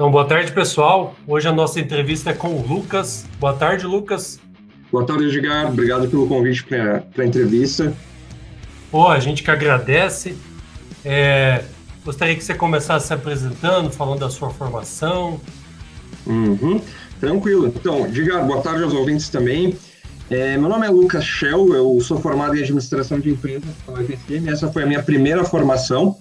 Então, boa tarde, pessoal. Hoje a nossa entrevista é com o Lucas. Boa tarde, Lucas. Boa tarde, Edgar. Obrigado pelo convite para a entrevista. Pô, a gente que agradece. É, gostaria que você começasse se apresentando, falando da sua formação. Uhum. Tranquilo. Então, Edgar, boa tarde aos ouvintes também. É, meu nome é Lucas Shell, eu sou formado em administração de empresas pela UFSM. Essa foi a minha primeira formação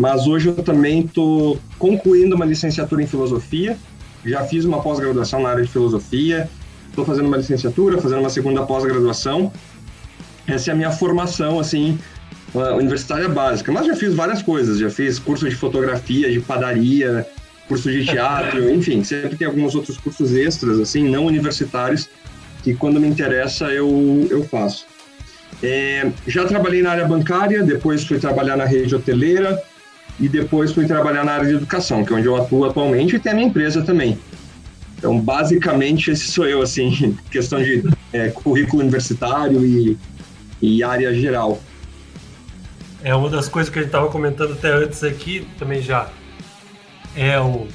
mas hoje eu também estou concluindo uma licenciatura em filosofia. Já fiz uma pós-graduação na área de filosofia, estou fazendo uma licenciatura, fazendo uma segunda pós-graduação. Essa é a minha formação, assim, universitária básica. Mas já fiz várias coisas, já fiz curso de fotografia, de padaria, curso de teatro, enfim, sempre tem alguns outros cursos extras, assim, não universitários, que quando me interessa eu, eu faço. É, já trabalhei na área bancária, depois fui trabalhar na rede hoteleira, e depois fui trabalhar na área de educação, que é onde eu atuo atualmente, e tem a minha empresa também. Então, basicamente, esse sou eu, assim, questão de é, currículo universitário e, e área geral. É uma das coisas que a gente estava comentando até antes aqui, também já é o,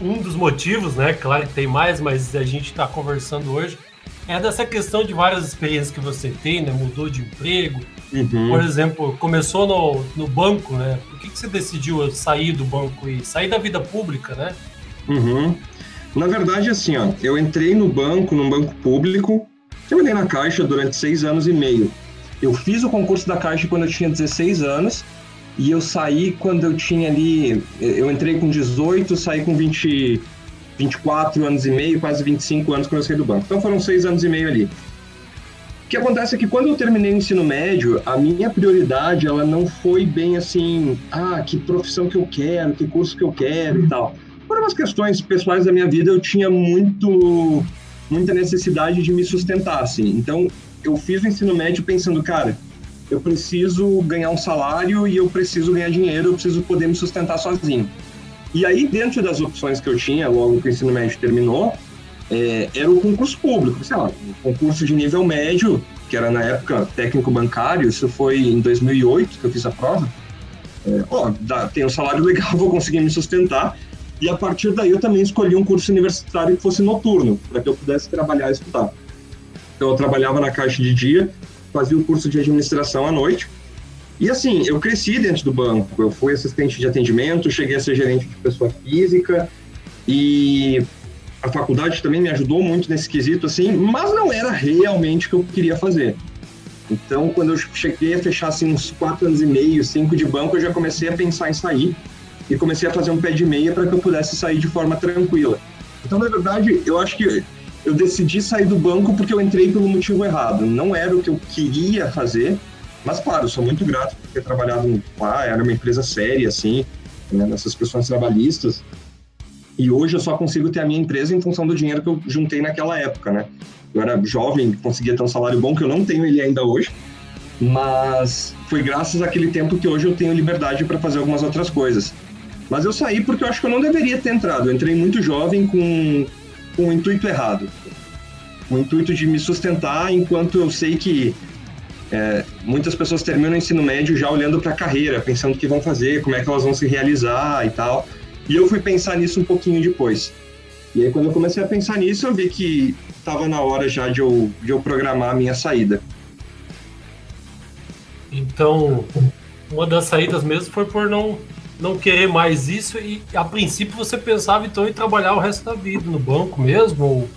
um dos motivos, né? Claro que tem mais, mas a gente está conversando hoje. É dessa questão de várias experiências que você tem, né? Mudou de emprego, Uhum. Por exemplo, começou no, no banco, né? Por que, que você decidiu sair do banco e sair da vida pública, né? Uhum. Na verdade, assim, ó, eu entrei no banco, num banco público, trabalhei na Caixa durante seis anos e meio. Eu fiz o concurso da Caixa quando eu tinha 16 anos e eu saí quando eu tinha ali. Eu entrei com 18, saí com 20, 24 anos e meio, quase 25 anos quando eu saí do banco. Então foram seis anos e meio ali que acontece é que quando eu terminei o ensino médio, a minha prioridade ela não foi bem assim, ah, que profissão que eu quero, que curso que eu quero e tal. Por umas questões pessoais da minha vida, eu tinha muito muita necessidade de me sustentar, assim. Então, eu fiz o ensino médio pensando, cara, eu preciso ganhar um salário e eu preciso ganhar dinheiro, eu preciso poder me sustentar sozinho. E aí, dentro das opções que eu tinha, logo que o ensino médio terminou, é, era o concurso público, sei lá, concurso de nível médio, que era na época técnico bancário, isso foi em 2008 que eu fiz a prova. É, ó, dá, tem um salário legal, vou conseguir me sustentar. E a partir daí eu também escolhi um curso universitário que fosse noturno, para que eu pudesse trabalhar e estudar. Então eu trabalhava na caixa de dia, fazia o curso de administração à noite. E assim, eu cresci dentro do banco. Eu fui assistente de atendimento, cheguei a ser gerente de pessoa física e a faculdade também me ajudou muito nesse quesito, assim, mas não era realmente o que eu queria fazer. Então, quando eu cheguei a fechar assim, uns quatro anos e meio, cinco de banco, eu já comecei a pensar em sair e comecei a fazer um pé de meia para que eu pudesse sair de forma tranquila. Então, na verdade, eu acho que eu decidi sair do banco porque eu entrei pelo motivo errado. Não era o que eu queria fazer, mas claro, sou muito grato por ter trabalhado lá, era uma empresa séria, assim, né, nessas questões trabalhistas. E hoje eu só consigo ter a minha empresa em função do dinheiro que eu juntei naquela época, né? Eu era jovem, conseguia ter um salário bom, que eu não tenho ele ainda hoje, mas foi graças àquele tempo que hoje eu tenho liberdade para fazer algumas outras coisas. Mas eu saí porque eu acho que eu não deveria ter entrado. Eu entrei muito jovem com, com o intuito errado. O intuito de me sustentar, enquanto eu sei que é, muitas pessoas terminam o ensino médio já olhando para a carreira, pensando o que vão fazer, como é que elas vão se realizar e tal. E eu fui pensar nisso um pouquinho depois. E aí, quando eu comecei a pensar nisso, eu vi que estava na hora já de eu, de eu programar a minha saída. Então, uma das saídas mesmo foi por não, não querer mais isso e, a princípio, você pensava então em trabalhar o resto da vida no banco mesmo ou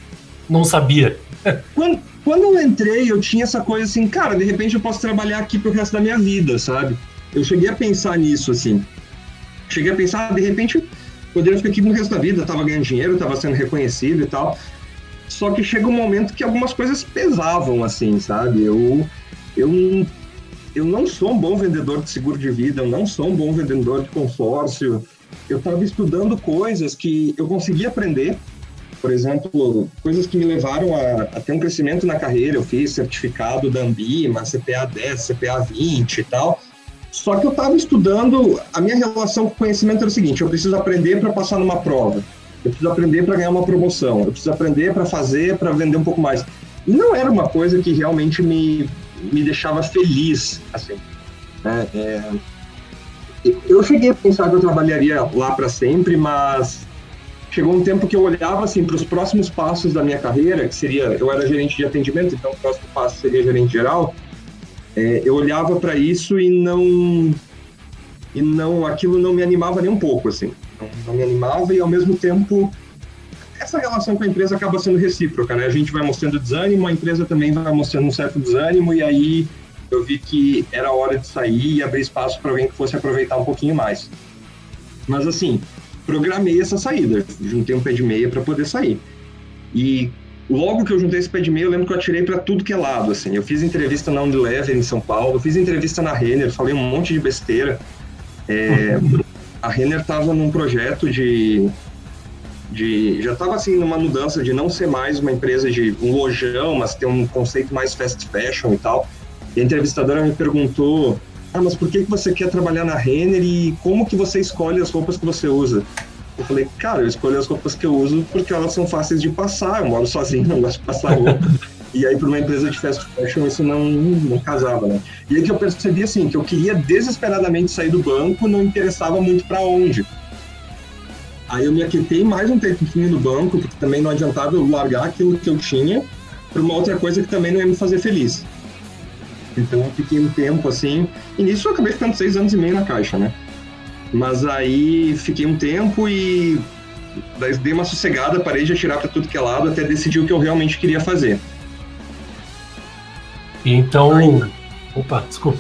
não sabia? quando, quando eu entrei, eu tinha essa coisa assim, cara, de repente eu posso trabalhar aqui pro resto da minha vida, sabe? Eu cheguei a pensar nisso, assim. Cheguei a pensar, de repente, poderia ficar aqui no resto da vida, estava ganhando dinheiro, estava sendo reconhecido e tal. Só que chega um momento que algumas coisas pesavam, assim, sabe? Eu, eu, eu não sou um bom vendedor de seguro de vida, eu não sou um bom vendedor de consórcio. Eu estava estudando coisas que eu conseguia aprender, por exemplo, coisas que me levaram a, a, ter um crescimento na carreira. Eu fiz certificado da Ambima, CPA 10, CPA 20 e tal. Só que eu estava estudando, a minha relação com o conhecimento era o seguinte: eu preciso aprender para passar numa prova, eu preciso aprender para ganhar uma promoção, eu preciso aprender para fazer, para vender um pouco mais. E não era uma coisa que realmente me, me deixava feliz, assim. Né? É, eu cheguei a pensar que eu trabalharia lá para sempre, mas chegou um tempo que eu olhava assim para os próximos passos da minha carreira, que seria, eu era gerente de atendimento, então o próximo passo seria gerente geral. É, eu olhava para isso e não e não aquilo não me animava nem um pouco assim, não, não, me animava e ao mesmo tempo essa relação com a empresa acaba sendo recíproca, né? A gente vai mostrando desânimo, a empresa também vai mostrando um certo desânimo e aí eu vi que era hora de sair e abrir espaço para alguém que fosse aproveitar um pouquinho mais. Mas assim, programei essa saída, juntei um pé de meia para poder sair. E logo que eu juntei esse pé de meia, eu lembro que eu atirei para tudo que é lado, assim. Eu fiz entrevista na Unilever em São Paulo, fiz entrevista na Renner, falei um monte de besteira. É, a Renner estava num projeto de, de já estava assim numa mudança de não ser mais uma empresa de um lojão, mas ter um conceito mais fast fashion e tal. E a entrevistadora me perguntou ah, mas por que, que você quer trabalhar na Renner e como que você escolhe as roupas que você usa? Eu falei, cara, eu escolho as roupas que eu uso porque elas são fáceis de passar, eu moro sozinho, não gosto de passar roupa. e aí, para uma empresa de fast fashion, isso não, não casava, né? E aí que eu percebi, assim, que eu queria desesperadamente sair do banco, não interessava muito para onde. Aí eu me aquietei mais um tempinho no banco, porque também não adiantava eu largar aquilo que eu tinha para uma outra coisa que também não ia me fazer feliz. Então eu fiquei um tempo assim. E nisso eu acabei ficando seis anos e meio na caixa, né? Mas aí fiquei um tempo e daí dei uma sossegada, parei de atirar para tudo que é lado até decidir o que eu realmente queria fazer. Então. Aí, Opa, desculpa.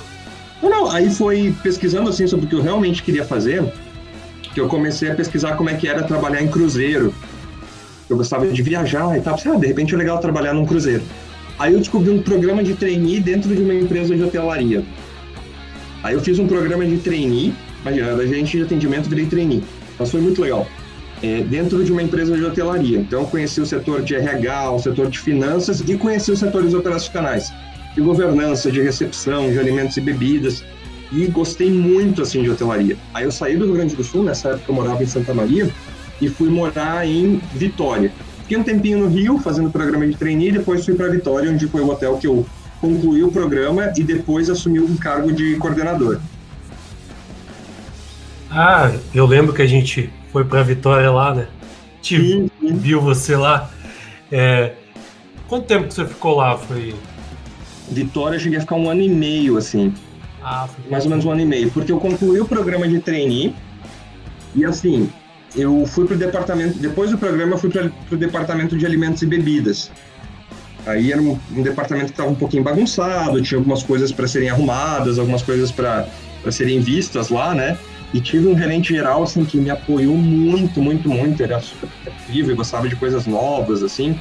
Não, não, aí foi pesquisando assim sobre o que eu realmente queria fazer, que eu comecei a pesquisar como é que era trabalhar em cruzeiro. Eu gostava de viajar e tal. Ah, de repente é legal trabalhar num cruzeiro. Aí eu descobri um programa de trainee dentro de uma empresa de hotelaria. Aí eu fiz um programa de trainee, imagina, da gente de atendimento virei trainee. Mas foi muito legal. É, dentro de uma empresa de hotelaria. Então conheci o setor de RH, o setor de finanças e conheci os setores operacionais, de governança, de recepção, de alimentos e bebidas. E gostei muito assim de hotelaria. Aí eu saí do Rio Grande do Sul, nessa época eu morava em Santa Maria, e fui morar em Vitória. Fiquei um tempinho no Rio, fazendo programa de trainee, depois fui para Vitória, onde foi o hotel que eu concluí o programa e depois assumi um cargo de coordenador. Ah, eu lembro que a gente foi para Vitória lá, né? Sim, sim. Viu você lá. É... Quanto tempo que você ficou lá? Foi. Vitória, eu cheguei a ficar um ano e meio, assim. Ah, foi mais ou menos um ano e meio, porque eu concluí o programa de trainee e assim, eu fui para o departamento, depois do programa, eu fui para o departamento de alimentos e bebidas. Aí era um, um departamento que estava um pouquinho bagunçado, tinha algumas coisas para serem arrumadas, algumas coisas para serem vistas lá, né? E tive um gerente geral, assim, que me apoiou muito, muito, muito. Era super criativo e gostava de coisas novas, assim.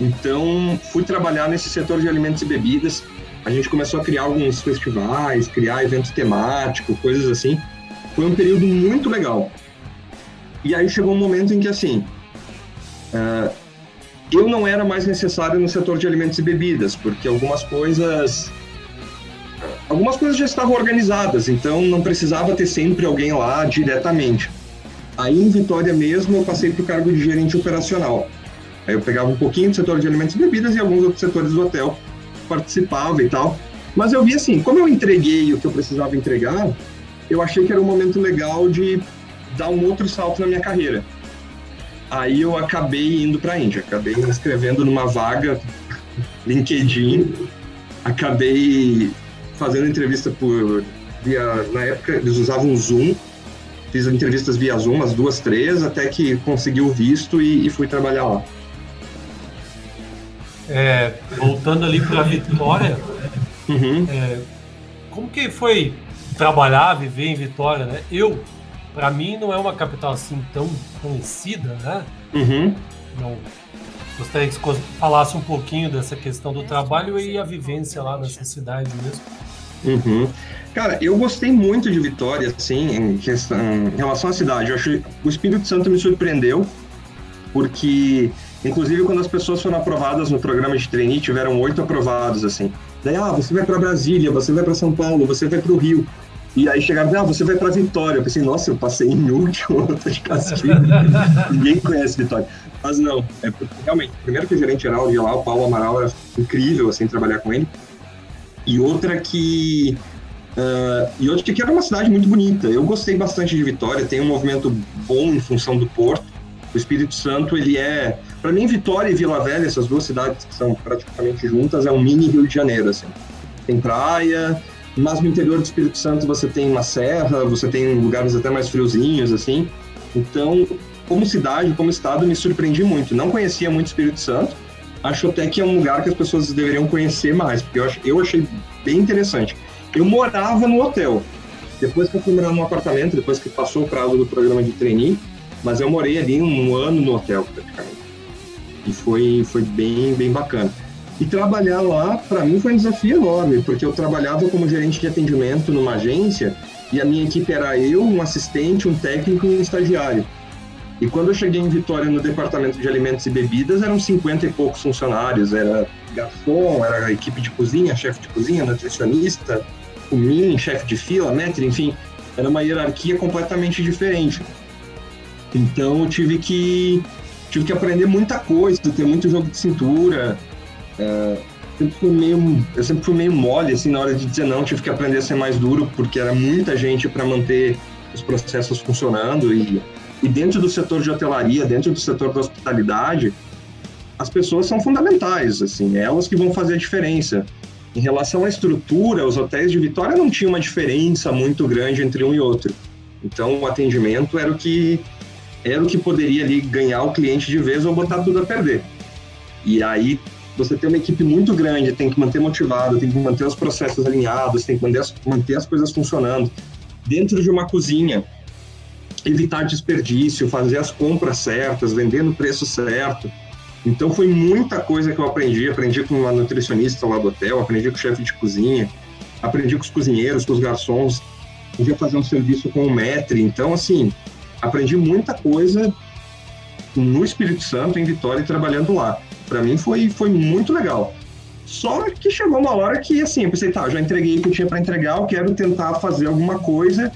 Então, fui trabalhar nesse setor de alimentos e bebidas. A gente começou a criar alguns festivais, criar eventos temáticos, coisas assim. Foi um período muito legal. E aí chegou um momento em que, assim, uh, eu não era mais necessário no setor de alimentos e bebidas, porque algumas coisas. Algumas coisas já estavam organizadas, então não precisava ter sempre alguém lá diretamente. Aí em Vitória mesmo eu passei para o cargo de gerente operacional. Aí eu pegava um pouquinho do setor de alimentos e bebidas e alguns outros setores do hotel, participava e tal. Mas eu vi assim, como eu entreguei o que eu precisava entregar, eu achei que era um momento legal de dar um outro salto na minha carreira. Aí eu acabei indo para a Índia, acabei me inscrevendo numa vaga LinkedIn, acabei fazendo entrevista por via na época eles usavam Zoom, fiz entrevistas via Zoom, as duas, três, até que consegui o visto e, e fui trabalhar lá. É, voltando ali para Vitória, uhum. é, como que foi trabalhar, viver em Vitória, né? Eu para mim não é uma capital assim tão conhecida, né? Uhum. Não, gostaria que você falasse um pouquinho dessa questão do trabalho e a vivência lá nessa cidade mesmo. Uhum. Cara, eu gostei muito de Vitória, assim, em, questão, em relação à cidade. Eu achei, o Espírito Santo me surpreendeu, porque, inclusive, quando as pessoas foram aprovadas no programa de trainee, tiveram oito aprovados, assim. Daí, ah, você vai para Brasília, você vai para São Paulo, você vai para o Rio. E aí chegaram, ah, você vai para Vitória. Eu pensei, nossa, eu passei em último, eu tô de castigo. Ninguém conhece Vitória. Mas não, é porque realmente, primeiro que o gerente geral de lá, o Paulo Amaral, era incrível, assim, trabalhar com ele. E outra que... Uh, e outra que era uma cidade muito bonita. Eu gostei bastante de Vitória, tem um movimento bom em função do porto. O Espírito Santo, ele é, para mim, Vitória e Vila Velha, essas duas cidades que são praticamente juntas, é um mini Rio de Janeiro, assim. Tem praia, mas no interior do Espírito Santo você tem uma serra, você tem lugares até mais friozinhos, assim. Então, como cidade, como estado, me surpreendi muito. Não conhecia muito Espírito Santo. Acho até que é um lugar que as pessoas deveriam conhecer mais, porque eu, eu achei bem interessante. Eu morava no hotel. Depois que eu fui morar num apartamento, depois que passou o prazo do programa de trainee, mas eu morei ali um ano no hotel, praticamente. E foi, foi bem, bem bacana. E trabalhar lá, para mim, foi um desafio enorme, porque eu trabalhava como gerente de atendimento numa agência e a minha equipe era eu, um assistente, um técnico e um estagiário. E quando eu cheguei em Vitória no departamento de alimentos e bebidas, eram 50 e poucos funcionários. Era garçom, era equipe de cozinha, chefe de cozinha, nutricionista, o mim, chefe de fila, metro, enfim. Era uma hierarquia completamente diferente. Então eu tive que tive que aprender muita coisa, ter muito jogo de cintura. É, sempre fui meio, eu sempre fui meio mole assim na hora de dizer não, tive que aprender a ser mais duro porque era muita gente para manter os processos funcionando e, e dentro do setor de hotelaria, dentro do setor da hospitalidade, as pessoas são fundamentais, assim, é elas que vão fazer a diferença. Em relação à estrutura, os hotéis de Vitória não tinham uma diferença muito grande entre um e outro. Então, o atendimento era o que era o que poderia ali ganhar o cliente de vez ou botar tudo a perder. E aí você tem uma equipe muito grande, tem que manter motivado, tem que manter os processos alinhados, tem que manter as, manter as coisas funcionando. Dentro de uma cozinha, evitar desperdício, fazer as compras certas, vender no preço certo. Então foi muita coisa que eu aprendi. Aprendi com uma nutricionista lá do hotel, aprendi com o chefe de cozinha, aprendi com os cozinheiros, com os garçons. Podia fazer um serviço com o maître. Então, assim, aprendi muita coisa no Espírito Santo, em Vitória, trabalhando lá. Para mim foi, foi muito legal. Só que chegou uma hora que, assim, eu pensei, tá, já entreguei o que eu tinha para entregar, eu quero tentar fazer alguma coisa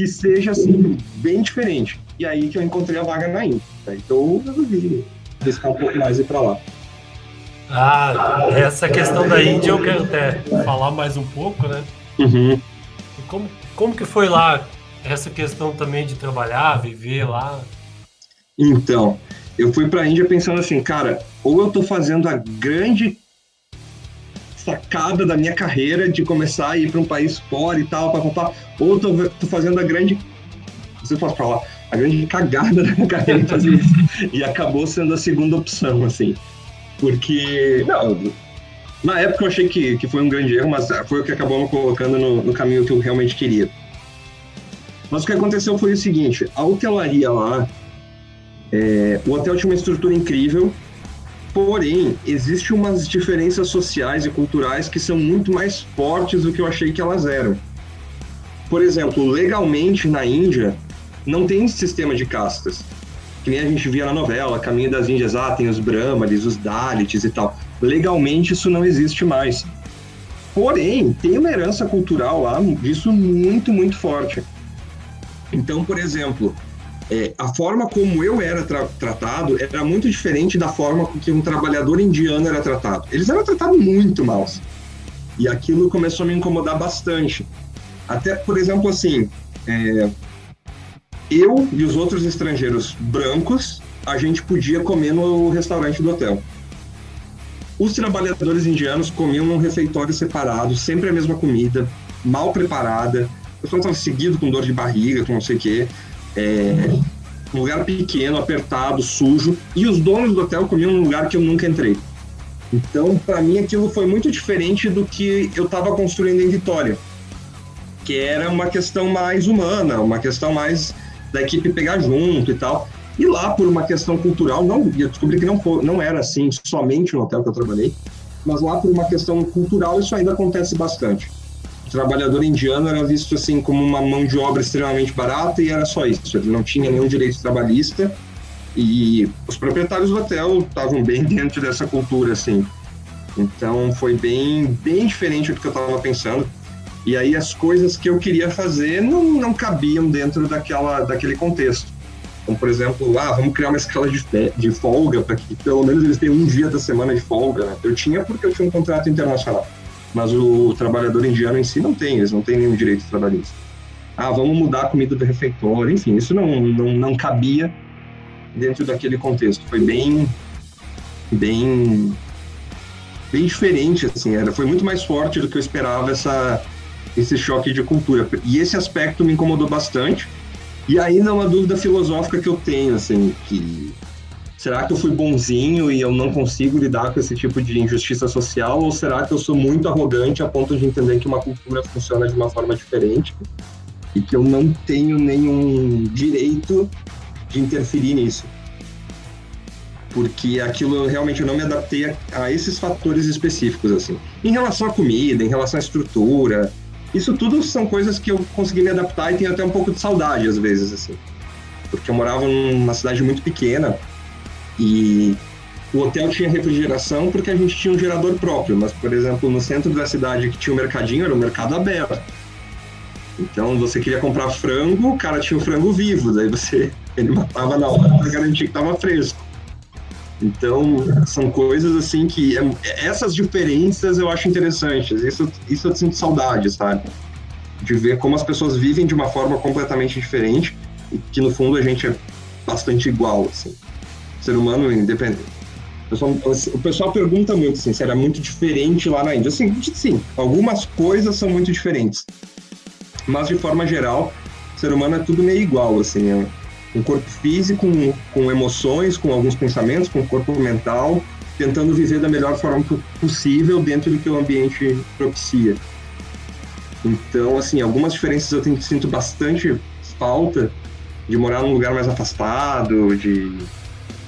que seja, assim, bem diferente. E aí que eu encontrei a vaga na Inter. Então eu resolvi arriscar um pouco mais e ir para lá. Ah, essa questão da Índia eu quero até falar mais um pouco, né? Uhum. Como, como que foi lá essa questão também de trabalhar, viver lá? Então, eu fui para a Índia pensando assim, cara, ou eu tô fazendo a grande sacada da minha carreira de começar a ir para um país fora e tal, papapá, ou tô, tô fazendo a grande, se posso falar, a grande cagada da minha carreira fazer isso. e acabou sendo a segunda opção, assim. Porque, não, na época eu achei que, que foi um grande erro, mas foi o que acabou me colocando no, no caminho que eu realmente queria. Mas o que aconteceu foi o seguinte: a hotelaria lá, é, o hotel tinha uma estrutura incrível, porém, existem umas diferenças sociais e culturais que são muito mais fortes do que eu achei que elas eram. Por exemplo, legalmente na Índia, não tem sistema de castas. Que nem a gente via na novela, Caminho das Índias, ah, tem os Brahmanes, os Dalits e tal. Legalmente isso não existe mais. Porém, tem uma herança cultural lá disso muito, muito forte. Então, por exemplo, é, a forma como eu era tra tratado era muito diferente da forma com que um trabalhador indiano era tratado. Eles eram tratados muito mal. E aquilo começou a me incomodar bastante. Até, por exemplo, assim, é, eu e os outros estrangeiros brancos, a gente podia comer no restaurante do hotel. Os trabalhadores indianos comiam num refeitório separado, sempre a mesma comida, mal preparada, o pessoal estava seguido com dor de barriga, com não sei o quê. É, lugar pequeno, apertado, sujo. E os donos do hotel comiam num lugar que eu nunca entrei. Então, para mim, aquilo foi muito diferente do que eu estava construindo em Vitória, que era uma questão mais humana, uma questão mais da equipe pegar junto e tal. E lá, por uma questão cultural, não, eu descobri que não, não era assim somente no hotel que eu trabalhei, mas lá, por uma questão cultural, isso ainda acontece bastante trabalhador indiano era visto assim como uma mão de obra extremamente barata e era só isso. Ele não tinha nenhum direito trabalhista e os proprietários do hotel estavam bem dentro dessa cultura, assim. Então foi bem, bem diferente do que eu estava pensando. E aí as coisas que eu queria fazer não, não cabiam dentro daquela, daquele contexto. Como, por exemplo, ah, vamos criar uma escala de, de folga para que pelo menos eles tenham um dia da semana de folga. Né? Eu tinha porque eu tinha um contrato internacional mas o trabalhador indiano em si não tem, eles não têm nenhum direito trabalhista. Ah, vamos mudar a comida do refeitório, enfim, isso não, não, não cabia dentro daquele contexto. Foi bem, bem, bem diferente, assim, era, foi muito mais forte do que eu esperava essa, esse choque de cultura. E esse aspecto me incomodou bastante. E ainda uma dúvida filosófica que eu tenho, assim, que será que eu fui bonzinho e eu não consigo lidar com esse tipo de injustiça social ou será que eu sou muito arrogante a ponto de entender que uma cultura funciona de uma forma diferente e que eu não tenho nenhum direito de interferir nisso? Porque aquilo realmente eu não me adaptei a, a esses fatores específicos assim. Em relação à comida, em relação à estrutura, isso tudo são coisas que eu consegui me adaptar e tenho até um pouco de saudade às vezes, assim. Porque eu morava numa cidade muito pequena e o hotel tinha refrigeração porque a gente tinha um gerador próprio, mas, por exemplo, no centro da cidade que tinha um mercadinho, era um mercado aberto. Então, você queria comprar frango, o cara tinha o frango vivo, daí você ele matava na hora para garantir que estava fresco. Então, são coisas assim que. É, essas diferenças eu acho interessantes. Isso, isso eu sinto saudade, sabe? De ver como as pessoas vivem de uma forma completamente diferente e que no fundo a gente é bastante igual, assim. Ser humano independente. O pessoal, o pessoal pergunta muito assim, se era muito diferente lá na Índia. Assim, sim, algumas coisas são muito diferentes. Mas de forma geral, o ser humano é tudo meio igual, assim. É, um corpo físico, com, com emoções, com alguns pensamentos, com o corpo mental, tentando viver da melhor forma possível dentro do que o ambiente propicia. Então, assim, algumas diferenças eu tenho, sinto bastante falta de morar num lugar mais afastado, de,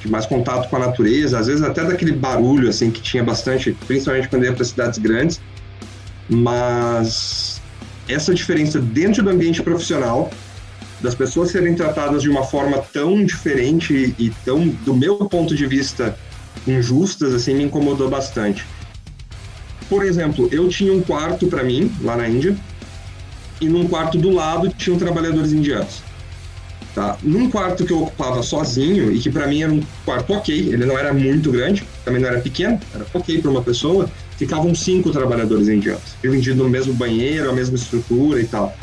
de, mais contato com a natureza, às vezes até daquele barulho, assim, que tinha bastante, principalmente quando ia para cidades grandes. Mas essa diferença dentro do ambiente profissional das pessoas serem tratadas de uma forma tão diferente e tão, do meu ponto de vista, injustas, assim, me incomodou bastante. Por exemplo, eu tinha um quarto para mim, lá na Índia, e num quarto do lado tinham trabalhadores indianos. Tá? Num quarto que eu ocupava sozinho, e que para mim era um quarto ok, ele não era muito grande, também não era pequeno, era ok para uma pessoa, ficavam cinco trabalhadores indianos, dividindo no mesmo banheiro, a mesma estrutura e tal.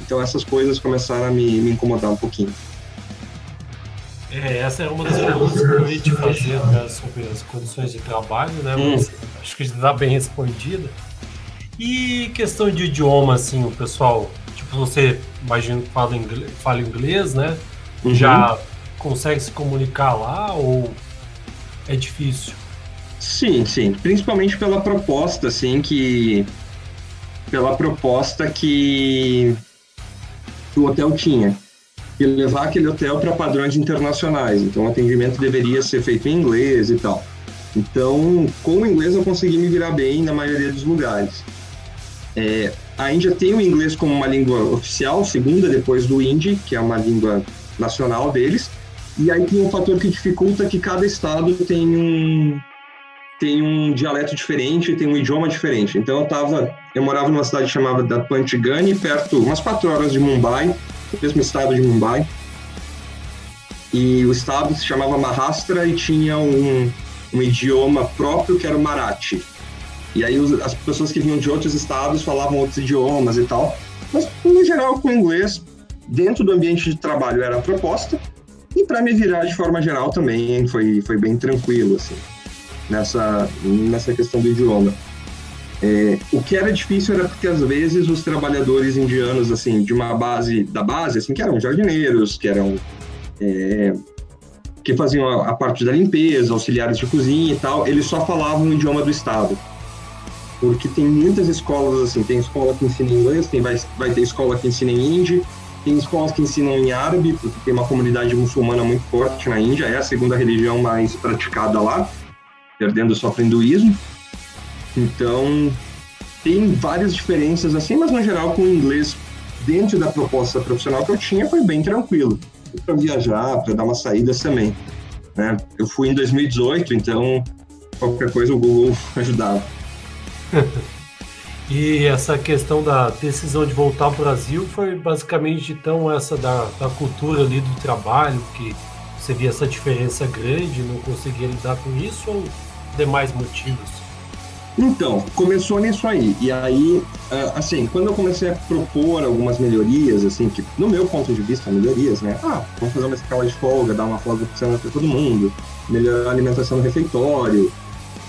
Então essas coisas começaram a me, me incomodar um pouquinho. É, essa é uma das perguntas que eu ia te fazer né, sobre as condições de trabalho, né? Hum. Mas acho que está bem respondida. E questão de idioma, assim, o pessoal, você imagino que fala inglês, fala inglês né? Uhum. Já consegue se comunicar lá ou é difícil? Sim, sim. Principalmente pela proposta, assim, que. Pela proposta que que o hotel tinha e levar aquele hotel para padrões internacionais. Então, o atendimento deveria ser feito em inglês e tal. Então, com o inglês eu consegui me virar bem na maioria dos lugares. É, a Índia tem o inglês como uma língua oficial, segunda depois do hindi, que é uma língua nacional deles. E aí tem um fator que dificulta que cada estado tem um, tem um dialeto diferente, tem um idioma diferente. Então eu tava, eu morava numa cidade chamada Pantigani, perto, umas quatro horas de Mumbai, mesmo estado de Mumbai. E o estado se chamava Maharashtra e tinha um, um idioma próprio que era o Marathi. E aí os, as pessoas que vinham de outros estados falavam outros idiomas e tal. Mas no geral com o inglês, dentro do ambiente de trabalho era a proposta. E para me virar de forma geral também foi, foi bem tranquilo, assim nessa, nessa questão do idioma. É, o que era difícil era porque às vezes os trabalhadores indianos assim de uma base da base assim que eram jardineiros que eram é, que faziam a, a, parte da limpeza auxiliares de cozinha e tal eles só falavam o idioma do estado porque tem muitas escolas assim tem escola que ensina inglês tem vai, vai ter escola que ensina em hindi tem escolas que ensinam em árabe porque tem uma comunidade muçulmana muito forte na Índia é a segunda religião mais praticada lá perdendo só para hinduísmo. Então, tem várias diferenças assim, mas no geral com o inglês dentro da proposta profissional que eu tinha foi bem tranquilo. Para viajar, para dar umas saídas também. Né? Eu fui em 2018, então qualquer coisa o Google ajudava. e essa questão da decisão de voltar ao Brasil foi basicamente então essa da, da cultura ali do trabalho, que você via essa diferença grande, não conseguia lidar com isso, ou demais motivos? Então, começou nisso aí. E aí, ah, assim, quando eu comecei a propor algumas melhorias, assim, que no meu ponto de vista, melhorias, né? Ah, vamos fazer uma escala de folga, dar uma folga semana para todo mundo, melhorar a alimentação no refeitório,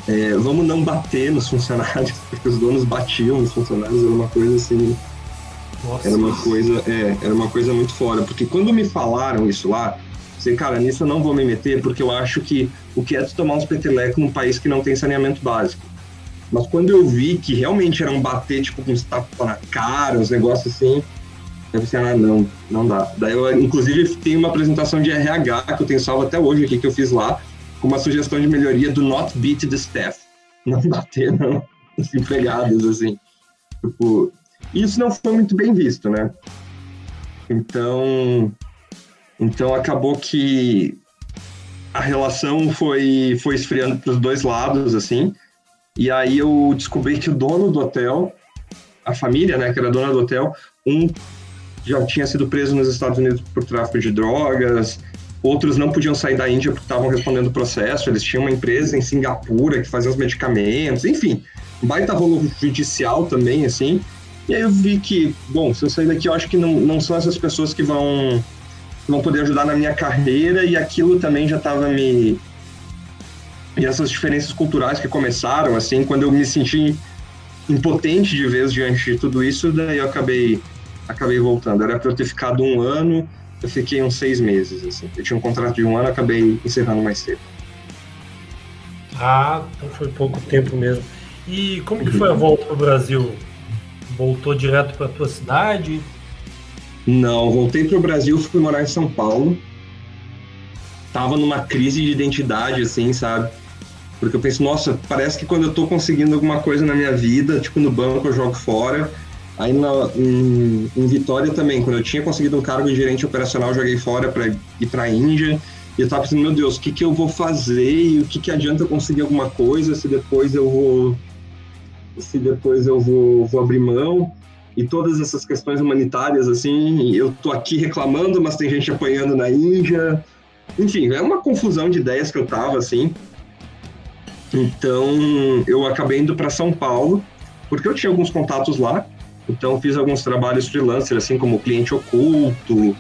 é, vamos não bater nos funcionários, porque os donos batiam nos funcionários, era uma coisa assim. Nossa. Era uma coisa, é, era uma coisa muito fora. Porque quando me falaram isso lá, Sei, cara, nisso eu não vou me meter porque eu acho que o que é de tomar uns petelecos num país que não tem saneamento básico. Mas quando eu vi que realmente era um bater, tipo, com tapa na cara, uns negócios assim, eu pensei, ah, não, não dá. Daí eu, inclusive, tenho uma apresentação de RH que eu tenho salvo até hoje aqui, que eu fiz lá, com uma sugestão de melhoria do not beat the staff. Não bater, não, os empregados, assim. Tipo, isso não foi muito bem visto, né? Então, então acabou que a relação foi, foi esfriando para os dois lados, assim. E aí eu descobri que o dono do hotel, a família, né, que era dona do hotel, um já tinha sido preso nos Estados Unidos por tráfico de drogas, outros não podiam sair da Índia porque estavam respondendo o processo, eles tinham uma empresa em Singapura que fazia os medicamentos, enfim, baita rolo judicial também, assim. E aí eu vi que, bom, se eu sair daqui, eu acho que não, não são essas pessoas que vão vão poder ajudar na minha carreira. E aquilo também já estava me e essas diferenças culturais que começaram assim quando eu me senti impotente de vez diante de tudo isso daí eu acabei acabei voltando. Era para eu ter ficado um ano eu fiquei uns seis meses assim eu tinha um contrato de um ano acabei encerrando mais cedo ah então foi pouco tempo mesmo e como que foi a volta para o Brasil voltou direto para tua cidade não, voltei para o Brasil, fui morar em São Paulo. Tava numa crise de identidade, assim, sabe? Porque eu penso, nossa, parece que quando eu tô conseguindo alguma coisa na minha vida, tipo no banco eu jogo fora. Aí na, em, em, Vitória também, quando eu tinha conseguido um cargo de gerente operacional, joguei fora para ir para a Índia. E eu tava pensando, meu Deus, o que, que eu vou fazer e o que, que adianta eu conseguir alguma coisa se depois eu vou. Se depois eu vou, vou abrir mão e todas essas questões humanitárias, assim, eu tô aqui reclamando, mas tem gente apanhando na Índia. Enfim, é uma confusão de ideias que eu tava, assim. Então, eu acabei indo para São Paulo, porque eu tinha alguns contatos lá. Então, fiz alguns trabalhos freelancer, assim, como cliente oculto,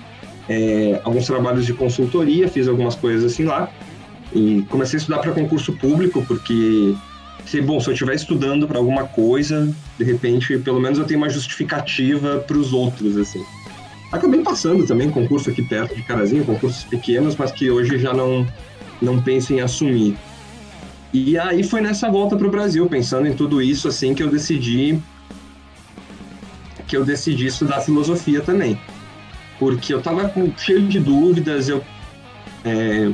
é, alguns trabalhos de consultoria, fiz algumas coisas assim lá. E comecei a estudar para concurso público, porque se, bom, se eu estiver estudando para alguma coisa, de repente, pelo menos eu tenho uma justificativa para os outros, assim. Acabei passando também concurso aqui perto de Carazinho, concursos pequenos, mas que hoje já não, não penso em assumir. E aí foi nessa volta para o Brasil, pensando em tudo isso, assim, que eu decidi que eu decidi estudar filosofia também. Porque eu estava cheio de dúvidas, eu é,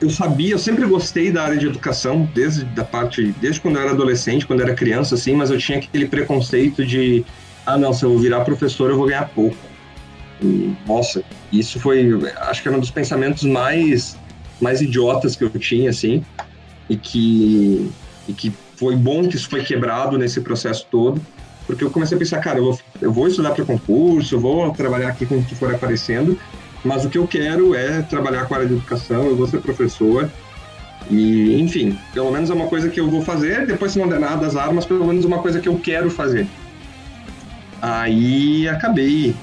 eu sabia, eu sempre gostei da área de educação, desde da parte, desde quando eu era adolescente, quando eu era criança, assim, mas eu tinha aquele preconceito de, ah, não, se eu virar professor eu vou ganhar pouco. E, nossa, isso foi, acho que era um dos pensamentos mais, mais idiotas que eu tinha, assim, e que, e que foi bom que isso foi quebrado nesse processo todo, porque eu comecei a pensar, cara, eu vou, eu vou estudar para concurso, eu vou trabalhar aqui com o que for aparecendo, mas o que eu quero é trabalhar com a área de educação, eu vou ser professor. E, enfim, pelo menos é uma coisa que eu vou fazer. Depois, se não der nada das armas, pelo menos é uma coisa que eu quero fazer. Aí acabei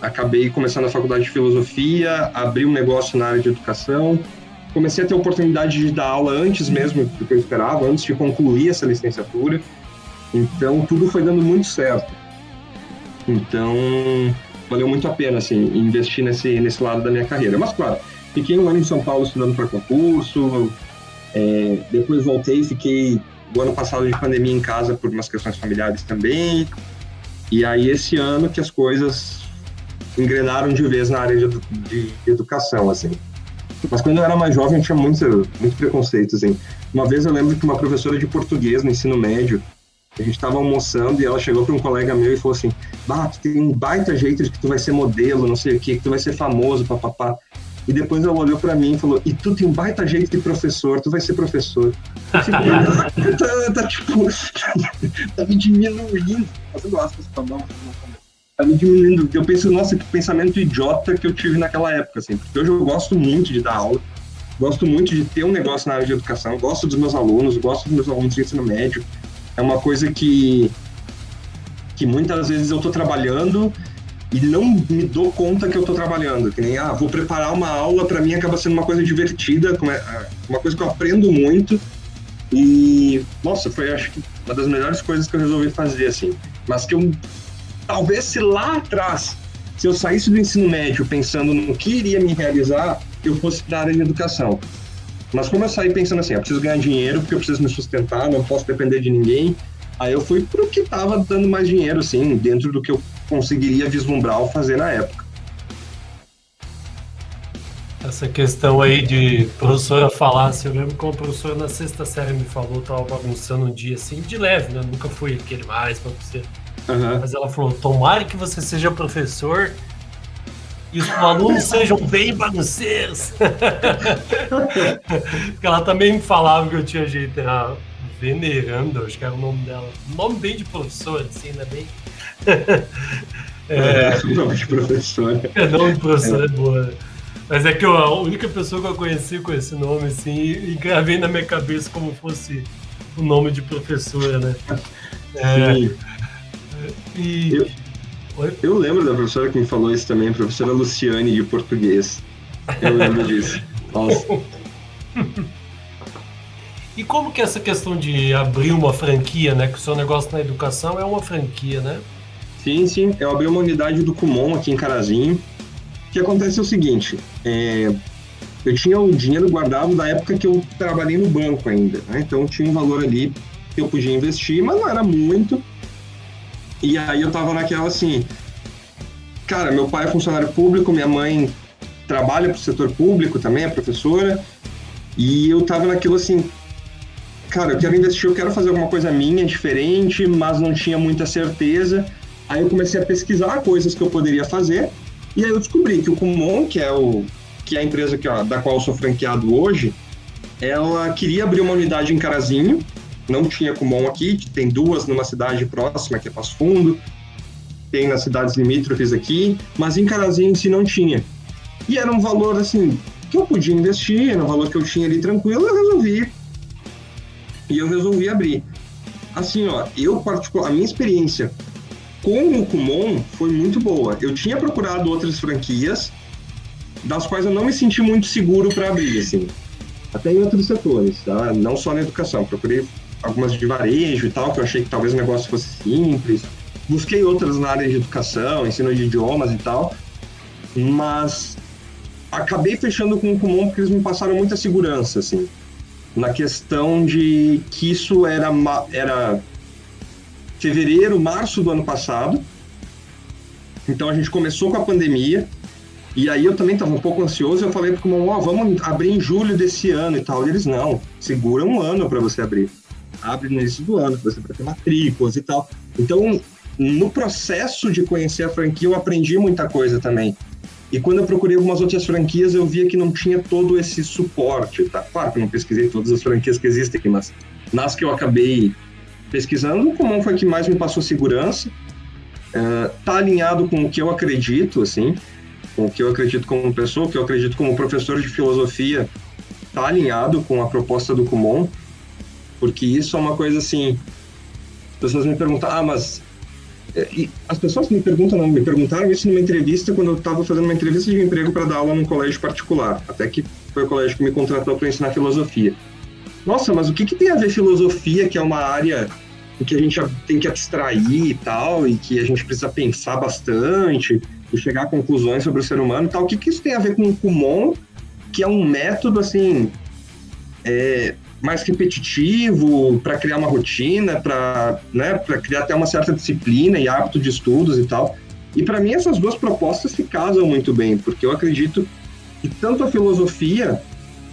acabei começando a faculdade de filosofia, abri um negócio na área de educação, comecei a ter a oportunidade de dar aula antes mesmo do que eu esperava, antes de concluir essa licenciatura. Então tudo foi dando muito certo. Então valeu muito a pena, assim, investir nesse, nesse lado da minha carreira. Mas, claro, fiquei um ano em São Paulo estudando para concurso, é, depois voltei, fiquei o ano passado de pandemia em casa por umas questões familiares também. E aí, esse ano que as coisas engrenaram de vez na área de, de, educação, assim. Mas quando eu era mais jovem, eu tinha muito, muito preconceito, assim. Uma vez eu lembro que uma professora de português no ensino médio, a gente estava almoçando e ela chegou para um colega meu e falou assim: Bah, tu tem um baita jeito de que tu vai ser modelo, não sei o que, que tu vai ser famoso, papapá. E depois ela olhou para mim e falou: E tu tem um baita jeito de professor, tu vai ser professor. Eu tá, tá, tipo, tá me diminuindo. Fazendo aspas com a mão. Tá me diminuindo. Eu penso, nossa, que pensamento idiota que eu tive naquela época, assim. Porque hoje eu gosto muito de dar aula. Gosto muito de ter um negócio na área de educação, gosto dos meus alunos, gosto dos meus alunos de ensino médio. É uma coisa que, que muitas vezes eu estou trabalhando e não me dou conta que eu estou trabalhando. Que nem, ah, vou preparar uma aula, para mim acaba sendo uma coisa divertida, é, uma coisa que eu aprendo muito. E, nossa, foi acho que uma das melhores coisas que eu resolvi fazer, assim. Mas que eu, talvez se lá atrás, se eu saísse do ensino médio pensando no que iria me realizar, eu fosse para a área de educação. Mas como eu saí pensando assim, eu preciso ganhar dinheiro porque eu preciso me sustentar, não posso depender de ninguém, aí eu fui para o que estava dando mais dinheiro, assim, dentro do que eu conseguiria vislumbrar ou fazer na época. Essa questão aí de professora falar, eu lembro que uma professora na sexta série me falou, tava bagunçando um dia assim, de leve, né? Nunca fui aquele mais pra você. Uhum. Mas ela falou: tomara que você seja professor e os alunos sejam bem bagunceiros. ela também me falava que eu tinha jeito, era venerando, acho que era o nome dela. nome bem de professor, assim, né? Bem. é, é, nome de professor. É, nome de professor é, é boa. Mas é que eu, a única pessoa que eu conheci com esse nome, assim, e gravei na minha cabeça como fosse o nome de professora, né? É, Sim. E, eu, eu lembro da professora que me falou isso também, a professora Luciane de português. Eu lembro disso. Nossa. E como que é essa questão de abrir uma franquia, né? Que o seu negócio na educação é uma franquia, né? Sim, sim. Eu abri uma unidade do Kumon aqui em Carazinho. O que acontece é o seguinte, é, eu tinha o dinheiro guardado da época que eu trabalhei no banco ainda, né? Então tinha um valor ali que eu podia investir, mas não era muito. E aí eu tava naquela assim, cara, meu pai é funcionário público, minha mãe trabalha pro setor público também, é professora, e eu tava naquilo assim, cara, eu quero investir, eu quero fazer alguma coisa minha, diferente, mas não tinha muita certeza. Aí eu comecei a pesquisar coisas que eu poderia fazer, e aí eu descobri que o Kumon, que é, o, que é a empresa que, ó, da qual eu sou franqueado hoje, ela queria abrir uma unidade em Carazinho, não tinha Kumon aqui, tem duas numa cidade próxima, que é Passo Fundo, tem nas cidades limítrofes aqui, mas em Carazinho em si não tinha. E era um valor, assim, que eu podia investir, era um valor que eu tinha ali tranquilo, eu resolvi. E eu resolvi abrir. Assim, ó, eu particular, a minha experiência com o Kumon foi muito boa. Eu tinha procurado outras franquias, das quais eu não me senti muito seguro para abrir, assim. Até em outros setores, tá? Não só na educação. Procurei algumas de varejo e tal, que eu achei que talvez o negócio fosse simples. Busquei outras na área de educação, ensino de idiomas e tal, mas acabei fechando com o Kumon porque eles me passaram muita segurança, assim, na questão de que isso era, era fevereiro, março do ano passado. Então a gente começou com a pandemia, e aí eu também estava um pouco ansioso, eu falei para o Kumon, oh, vamos abrir em julho desse ano e tal. E eles, não, segura um ano para você abrir abre no início do ano, você vai ter matrículas e tal. Então, no processo de conhecer a franquia, eu aprendi muita coisa também. E quando eu procurei algumas outras franquias, eu via que não tinha todo esse suporte, tá? Claro que eu não pesquisei todas as franquias que existem aqui, mas nas que eu acabei pesquisando, o comum foi que mais me passou segurança. Uh, tá alinhado com o que eu acredito, assim, com o que eu acredito como pessoa, o que eu acredito como professor de filosofia, tá alinhado com a proposta do Kumon. Porque isso é uma coisa assim. As pessoas me perguntam, ah, mas. É, e as pessoas me perguntam, não, me perguntaram isso numa entrevista quando eu estava fazendo uma entrevista de emprego para dar aula num colégio particular, até que foi o colégio que me contratou para ensinar filosofia. Nossa, mas o que, que tem a ver filosofia, que é uma área em que a gente tem que abstrair e tal, e que a gente precisa pensar bastante e chegar a conclusões sobre o ser humano e tal? O que, que isso tem a ver com o Kumon, que é um método, assim, é, mais repetitivo, para criar uma rotina, para né, criar até uma certa disciplina e hábito de estudos e tal. E para mim essas duas propostas se casam muito bem, porque eu acredito que tanto a filosofia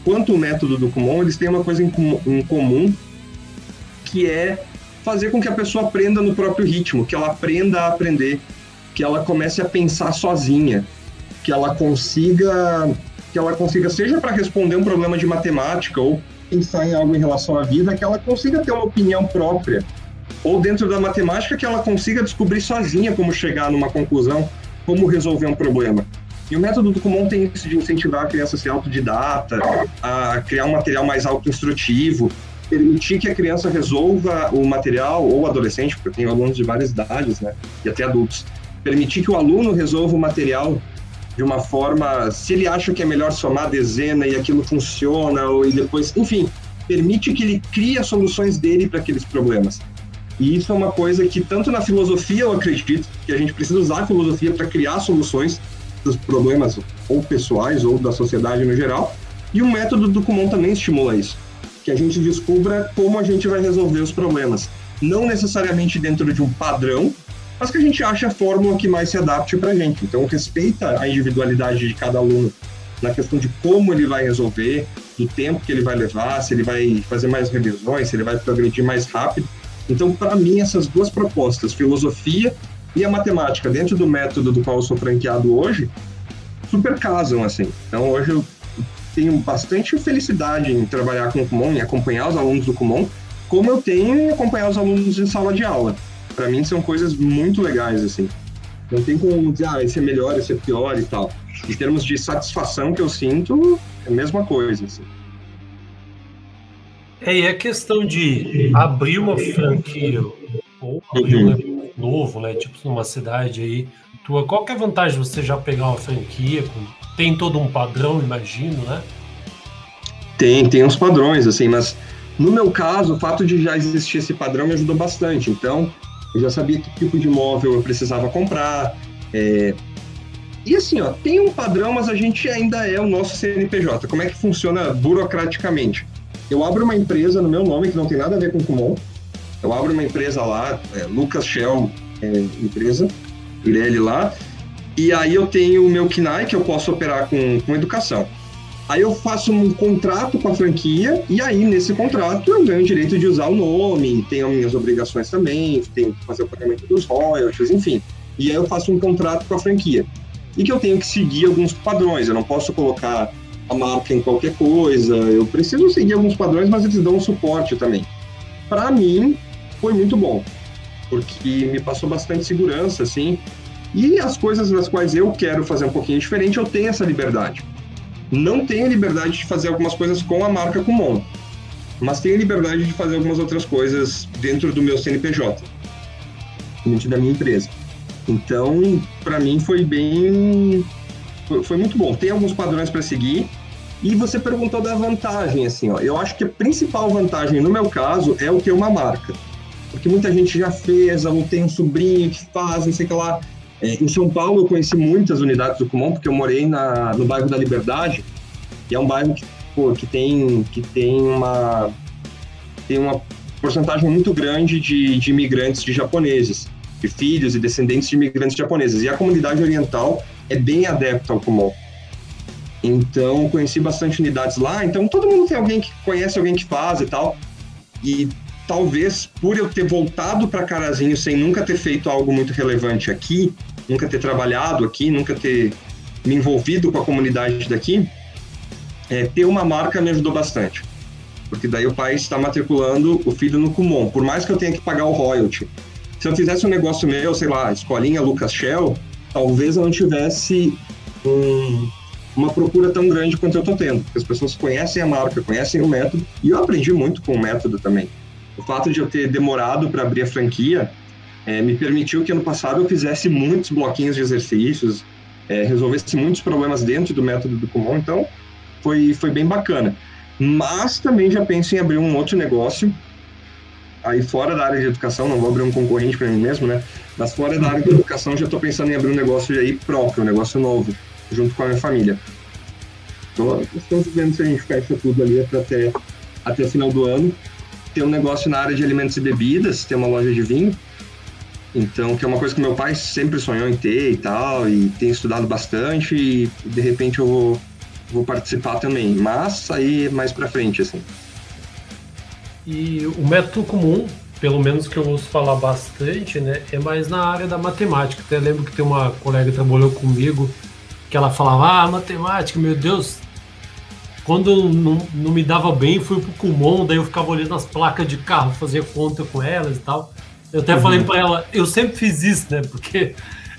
quanto o método do Kumon, eles têm uma coisa em, com, em comum, que é fazer com que a pessoa aprenda no próprio ritmo, que ela aprenda a aprender, que ela comece a pensar sozinha, que ela consiga que ela consiga seja para responder um problema de matemática ou pensar em algo em relação à vida, que ela consiga ter uma opinião própria. Ou dentro da matemática, que ela consiga descobrir sozinha como chegar numa conclusão, como resolver um problema. E o método do Kumon tem isso de incentivar a criança a ser autodidata, a criar um material mais autoinstrutivo, permitir que a criança resolva o material, ou o adolescente, porque tenho alunos de várias idades, né, e até adultos, permitir que o aluno resolva o material de uma forma, se ele acha que é melhor somar dezena e aquilo funciona, ou e depois, enfim, permite que ele crie as soluções dele para aqueles problemas. E isso é uma coisa que, tanto na filosofia, eu acredito, que a gente precisa usar a filosofia para criar soluções dos problemas ou pessoais ou da sociedade no geral, e o método do Kumon também estimula isso, que a gente descubra como a gente vai resolver os problemas, não necessariamente dentro de um padrão, mas que a gente ache a fórmula que mais se adapte para a gente. Então, respeita a individualidade de cada aluno na questão de como ele vai resolver, do tempo que ele vai levar, se ele vai fazer mais revisões, se ele vai progredir mais rápido. Então, para mim, essas duas propostas, filosofia e a matemática, dentro do método do qual eu sou franqueado hoje, super casam, assim. Então, hoje eu tenho bastante felicidade em trabalhar com o Kumon, em acompanhar os alunos do Kumon, como eu tenho em acompanhar os alunos em sala de aula. Para mim, são coisas muito legais, assim. Não tem como dizer, ah, esse é melhor, esse é pior e tal. Em termos de satisfação que eu sinto, é a mesma coisa, assim. É, e a questão de abrir uma franquia ou abrir uhum. um novo, né? Tipo numa cidade aí tua, qual que é a vantagem de você já pegar uma franquia? Tem todo um padrão, imagino, né? Tem, tem uns padrões, assim, mas no meu caso, o fato de já existir esse padrão me ajudou bastante. Então, eu já sabia que tipo de imóvel eu precisava comprar. É... E assim, ó, tem um padrão, mas a gente ainda é o nosso CNPJ. Como é que funciona burocraticamente? Eu abro uma empresa no meu nome, que não tem nada a ver com Kumon. Eu abro uma empresa lá, é, Lucas Shell é, empresa, Pirelli lá, e aí eu tenho o meu KNAI, que eu posso operar com, com educação. Aí eu faço um contrato com a franquia, e aí nesse contrato eu ganho o direito de usar o nome, tenho minhas obrigações também, tenho que fazer o pagamento dos royalties, enfim. E aí eu faço um contrato com a franquia. E que eu tenho que seguir alguns padrões, eu não posso colocar a marca em qualquer coisa. Eu preciso seguir alguns padrões, mas eles dão um suporte também. Para mim, foi muito bom, porque me passou bastante segurança, assim. E as coisas das quais eu quero fazer um pouquinho diferente, eu tenho essa liberdade. Não tenho liberdade de fazer algumas coisas com a marca Kumon, mas tenho liberdade de fazer algumas outras coisas dentro do meu CNPJ, dentro da minha empresa. Então, para mim foi bem foi, muito bom. Tem alguns padrões para seguir. E você perguntou da vantagem, assim, ó. Eu acho que a principal vantagem, no meu caso, é o ter uma marca. Porque muita gente já fez, ou tem um sobrinho que faz, não sei o que lá. É, em São Paulo, eu conheci muitas unidades do Kumon, porque eu morei na, no bairro da Liberdade, que é um bairro que, pô, que, tem, que tem, uma, tem uma porcentagem muito grande de, de imigrantes de japoneses, de filhos e descendentes de imigrantes japoneses. E a comunidade oriental é bem adepto ao Kumon. Então, conheci bastante unidades lá. Então, todo mundo tem alguém que conhece alguém que faz e tal. E talvez por eu ter voltado para Carazinho sem nunca ter feito algo muito relevante aqui, nunca ter trabalhado aqui, nunca ter me envolvido com a comunidade daqui, é, ter uma marca me ajudou bastante. Porque daí o pai está matriculando o filho no Kumon. Por mais que eu tenha que pagar o royalty. Se eu fizesse um negócio meu, sei lá, escolinha Lucas Shell, talvez eu não tivesse um, uma procura tão grande quanto eu estou tendo. Porque as pessoas conhecem a marca, conhecem o método, e eu aprendi muito com o método também. O fato de eu ter demorado para abrir a franquia é, me permitiu que ano passado eu fizesse muitos bloquinhos de exercícios, é, resolvesse muitos problemas dentro do método do Kumon, então foi, foi bem bacana. Mas também já penso em abrir um outro negócio aí fora da área de educação, não vou abrir um concorrente para mim mesmo, né? Mas fora da área de educação, já estou pensando em abrir um negócio aí próprio, um negócio novo, junto com a minha família. Então, estamos vendo se a gente fecha tudo ali até, até final do ano. Tem um negócio na área de alimentos e bebidas, tem uma loja de vinho. Então, que é uma coisa que meu pai sempre sonhou em ter e tal, e tem estudado bastante, e de repente eu vou, vou participar também. Mas aí mais para frente, assim. E o método comum, pelo menos que eu ouço falar bastante, né, é mais na área da matemática. Até lembro que tem uma colega que trabalhou comigo que ela falava: Ah, matemática, meu Deus. Quando não, não me dava bem, fui pro Kumon, daí eu ficava olhando as placas de carro, fazia conta com elas e tal. Eu até uhum. falei para ela: Eu sempre fiz isso, né, porque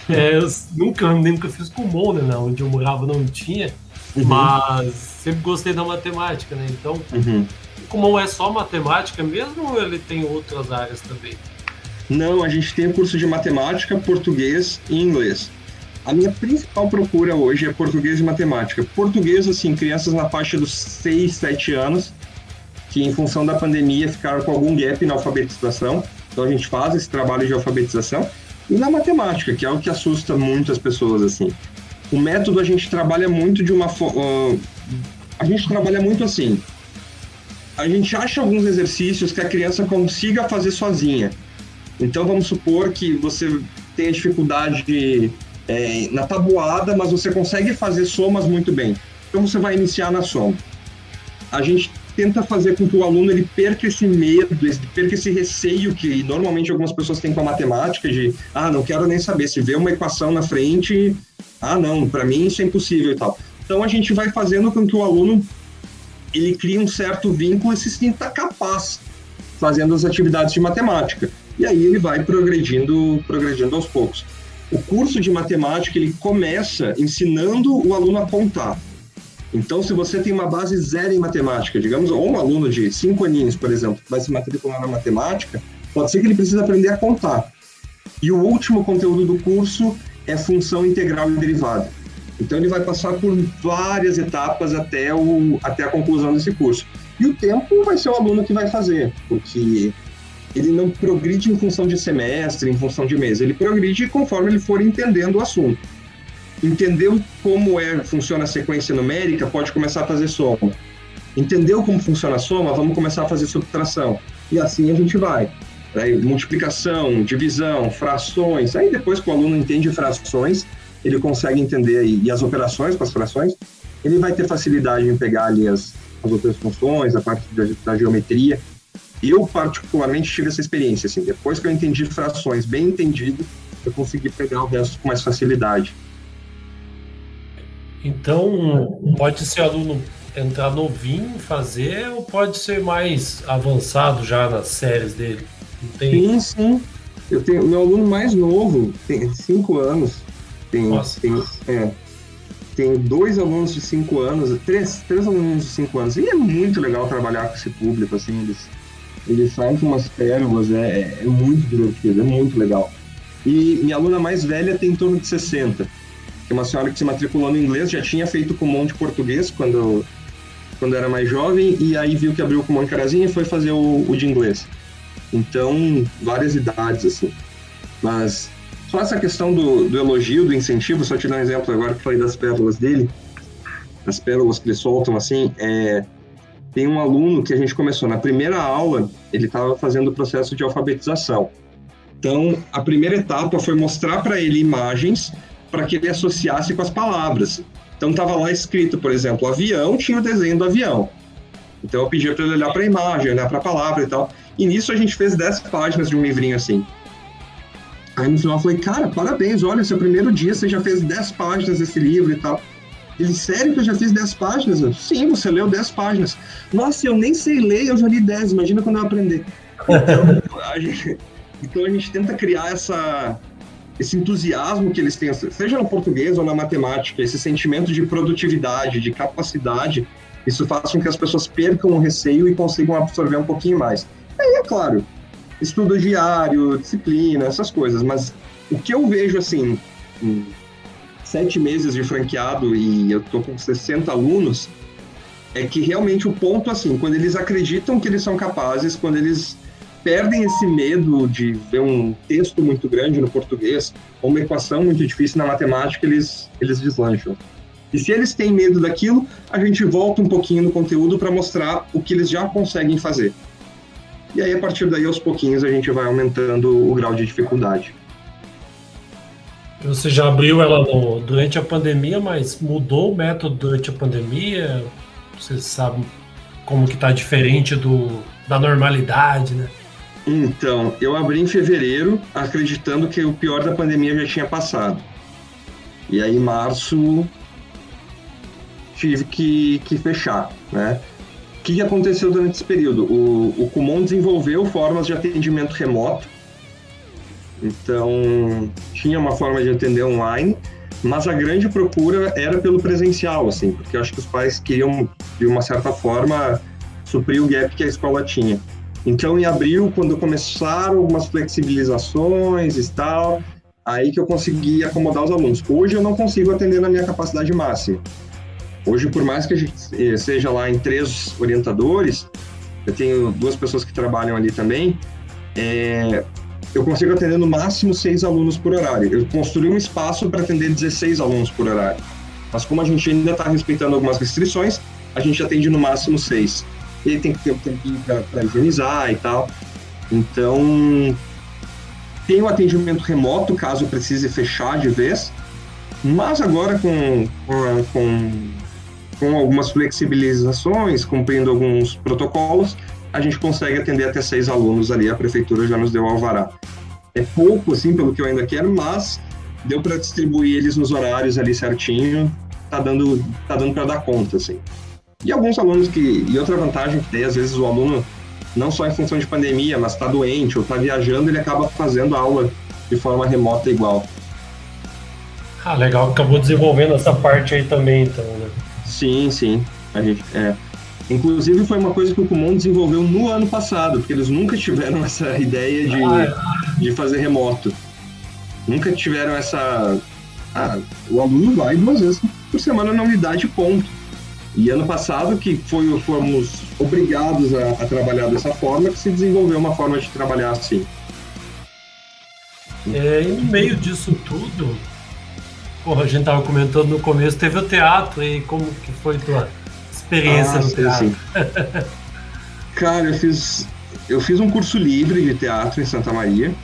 É, eu nunca, nunca fiz Kumon, né? Onde eu morava não tinha, uhum. mas sempre gostei da matemática, né? Então, uhum. Kumon é só matemática mesmo ou ele tem outras áreas também? Não, a gente tem curso de matemática, português e inglês. A minha principal procura hoje é português e matemática. Português, assim, crianças na faixa dos 6, 7 anos, que em função da pandemia ficaram com algum gap na alfabetização. Então a gente faz esse trabalho de alfabetização. E na matemática, que é o que assusta muitas pessoas, assim. O método a gente trabalha muito de uma... Uh, a gente trabalha muito assim. A gente acha alguns exercícios que a criança consiga fazer sozinha. Então vamos supor que você tenha dificuldade de é, na tabuada, mas você consegue fazer somas muito bem. Então você vai iniciar na soma. A gente tenta fazer com que o aluno ele perca esse medo, perca esse receio que normalmente algumas pessoas têm com a matemática de ah, não quero nem saber se vê uma equação na frente, ah, não, para mim isso é impossível e tal. Então a gente vai fazendo com que o aluno ele crie um certo vínculo e se sinta capaz fazendo as atividades de matemática. E aí ele vai progredindo, progredindo aos poucos. O curso de matemática ele começa ensinando o aluno a contar. Então, se você tem uma base zero em matemática, digamos, ou um aluno de cinco aninhos, por exemplo, vai se matricular na matemática, pode ser que ele precise aprender a contar. E o último conteúdo do curso é função integral e derivada. Então, ele vai passar por várias etapas até, o, até a conclusão desse curso. E o tempo vai ser o aluno que vai fazer, porque ele não progride em função de semestre, em função de mês, ele progride conforme ele for entendendo o assunto. Entendeu como é funciona a sequência numérica, pode começar a fazer soma. Entendeu como funciona a soma, vamos começar a fazer subtração. E assim a gente vai. Aí, multiplicação, divisão, frações. Aí depois que o aluno entende frações, ele consegue entender aí, e as operações com as frações, ele vai ter facilidade em pegar ali as, as outras funções, a parte da, da geometria, eu, particularmente, tive essa experiência. Assim, depois que eu entendi frações bem entendido, eu consegui pegar o resto com mais facilidade. Então, pode ser aluno entrar novinho fazer ou pode ser mais avançado já nas séries dele? Tem... Sim, sim. Eu tenho meu aluno mais novo, tem cinco anos. Tem, Nossa. tem, é, tem dois alunos de cinco anos, três, três alunos de cinco anos. E é muito legal trabalhar com esse público, assim, eles ele faz umas pérolas, é, é muito divertido, é muito legal. E minha aluna mais velha tem em torno de 60. É uma senhora que se matriculou no inglês, já tinha feito Kumon de português quando, quando era mais jovem, e aí viu que abriu o Kumon em Carazinha e foi fazer o, o de inglês. Então, várias idades, assim. Mas só essa questão do, do elogio, do incentivo, só te dar um exemplo agora que falei das pérolas dele, as pérolas que ele soltam, assim, é tem um aluno que a gente começou na primeira aula, ele estava fazendo o processo de alfabetização. Então, a primeira etapa foi mostrar para ele imagens para que ele associasse com as palavras. Então, estava lá escrito, por exemplo, avião, tinha o desenho do avião. Então, eu pedia para ele olhar para a imagem, olhar para a palavra e tal. E nisso a gente fez 10 páginas de um livrinho assim. Aí no final eu falei, cara, parabéns, olha, seu primeiro dia você já fez 10 páginas desse livro e tal. Ele, sério que eu já fiz 10 páginas? Eu, Sim, você leu 10 páginas. Nossa, eu nem sei ler, eu já li 10, imagina quando eu aprender. Então, a gente, então a gente tenta criar essa, esse entusiasmo que eles têm, seja no português ou na matemática, esse sentimento de produtividade, de capacidade, isso faz com que as pessoas percam o receio e consigam absorver um pouquinho mais. Aí, é claro, estudo diário, disciplina, essas coisas, mas o que eu vejo, assim, sete meses de franqueado e eu tô com 60 alunos, é que realmente o ponto, assim, quando eles acreditam que eles são capazes, quando eles perdem esse medo de ver um texto muito grande no português ou uma equação muito difícil na matemática, eles, eles deslancham. E se eles têm medo daquilo, a gente volta um pouquinho no conteúdo para mostrar o que eles já conseguem fazer. E aí, a partir daí, aos pouquinhos, a gente vai aumentando o grau de dificuldade. Você já abriu ela no, durante a pandemia, mas mudou o método durante a pandemia? Você sabe como que está diferente do, da normalidade, né? Então, eu abri em fevereiro, acreditando que o pior da pandemia já tinha passado. E aí, em março, tive que, que fechar, né? O que aconteceu durante esse período? O, o Kumon desenvolveu formas de atendimento remoto Então, tinha uma forma de atender online, mas a grande procura era pelo presencial, assim, porque eu acho que os pais queriam, de uma certa forma, suprir o gap que a escola tinha. Então, em abril, quando começaram algumas flexibilizações e tal, aí que eu consegui acomodar os alunos. Hoje eu não consigo atender na minha capacidade máxima. Hoje, por mais que a gente eh, seja lá em três orientadores, eu tenho duas pessoas que trabalham ali também, é, eu consigo atender no máximo seis alunos por horário. Eu construí um espaço para atender 16 alunos por horário. Mas como a gente ainda está respeitando algumas restrições, a gente atende no máximo seis. E tem que ter um tempinho para higienizar e tal. Então, tem o atendimento remoto, caso precise fechar de vez. Mas agora com, com, com algumas flexibilizações, cumprindo alguns protocolos, a gente consegue atender até seis alunos ali, a prefeitura já nos deu alvará. É pouco, assim, pelo que eu ainda quero, mas deu para distribuir eles nos horários ali certinho, tá dando, tá dando para dar conta, assim. E alguns alunos que. E outra vantagem que tem, às vezes o aluno, não só em função de pandemia, mas está doente ou está viajando, ele acaba fazendo aula de forma remota igual. Ah, legal, acabou desenvolvendo essa parte aí também, então, né? Sim, sim. A gente, é, Inclusive, foi uma coisa que o Kumon desenvolveu no ano passado, porque eles nunca tiveram essa ideia de, ah, é. de fazer remoto. Nunca tiveram essa. Ah, o aluno vai duas vezes por semana na unidade, ponto. E ano passado, que foi, fomos obrigados a, a trabalhar dessa forma, que se desenvolveu uma forma de trabalhar assim. É, e no meio disso tudo, porra, a gente tava comentando no começo, teve o teatro e como que foi tua experiência ah, no teatro? Cara, eu fiz, eu fiz um curso livre de teatro em Santa Maria.